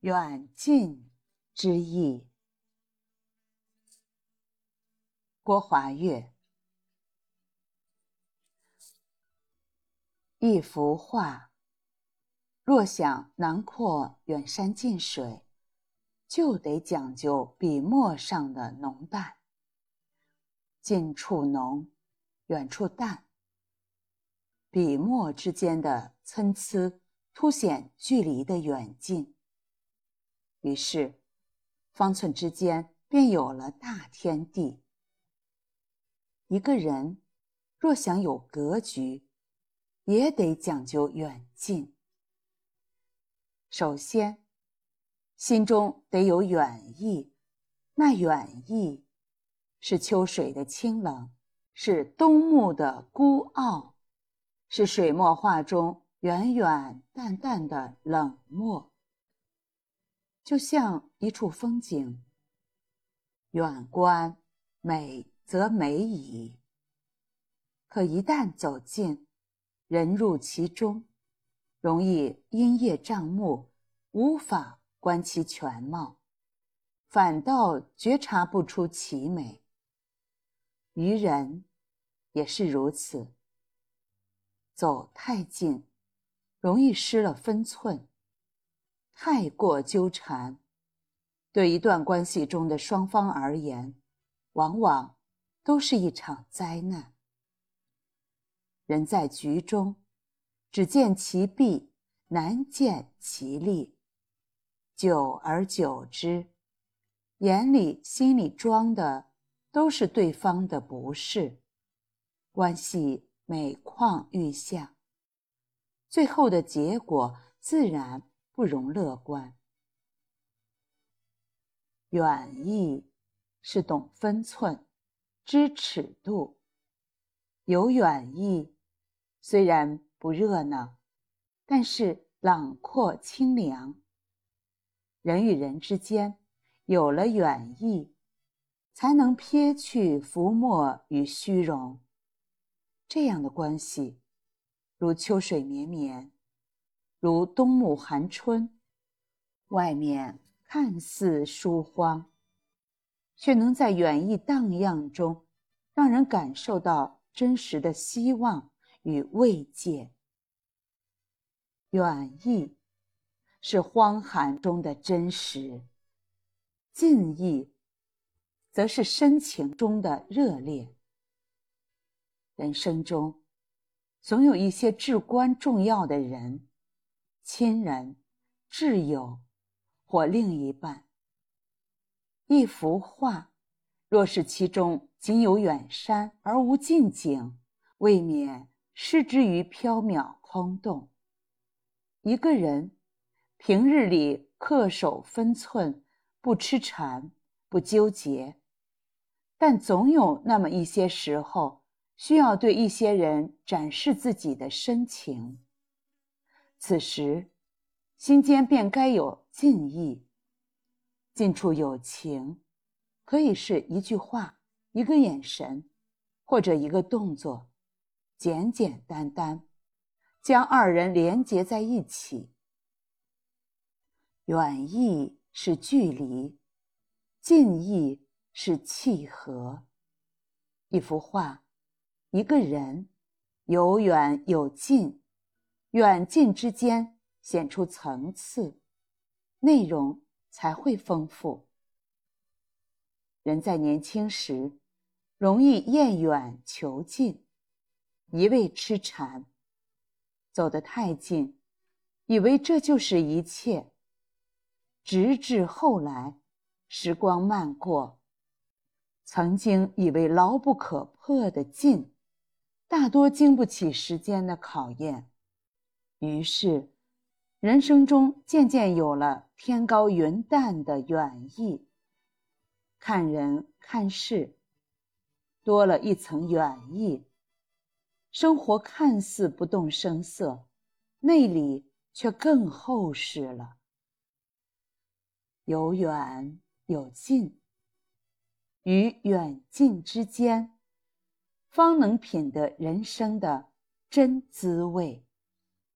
远近之意。郭华月。一幅画，若想囊括远山近水，就得讲究笔墨上的浓淡。近处浓，远处淡，笔墨之间的参差，凸显距离的远近。于是，方寸之间便有了大天地。一个人若想有格局，也得讲究远近。首先，心中得有远意，那远意是秋水的清冷，是冬木的孤傲，是水墨画中远远淡淡的冷漠。就像一处风景，远观美则美矣，可一旦走近。人入其中，容易因夜障目，无法观其全貌，反倒觉察不出其美。于人也是如此，走太近，容易失了分寸；太过纠缠，对一段关系中的双方而言，往往都是一场灾难。人在局中，只见其弊，难见其利。久而久之，眼里心里装的都是对方的不是，关系每况愈下，最后的结果自然不容乐观。远意是懂分寸，知尺度，有远意。虽然不热闹，但是朗阔清凉。人与人之间有了远意，才能撇去浮沫与虚荣。这样的关系，如秋水绵绵，如冬暮寒春，外面看似疏荒，却能在远意荡漾中，让人感受到真实的希望。与慰藉，远意是荒寒中的真实；近意则是深情中的热烈。人生中，总有一些至关重要的人、亲人、挚友或另一半。一幅画，若是其中仅有远山而无近景，未免。失之于缥缈空洞。一个人平日里恪守分寸，不痴缠，不纠结，但总有那么一些时候，需要对一些人展示自己的深情。此时，心间便该有近意。近处有情，可以是一句话、一个眼神，或者一个动作。简简单单，将二人连结在一起。远意是距离，近意是契合。一幅画，一个人，有远有近，远近之间显出层次，内容才会丰富。人在年轻时，容易厌远求近。一味痴缠，走得太近，以为这就是一切。直至后来，时光漫过，曾经以为牢不可破的近，大多经不起时间的考验。于是，人生中渐渐有了天高云淡的远意，看人看事，多了一层远意。生活看似不动声色，内里却更厚实了。有远有近，于远近之间，方能品得人生的真滋味。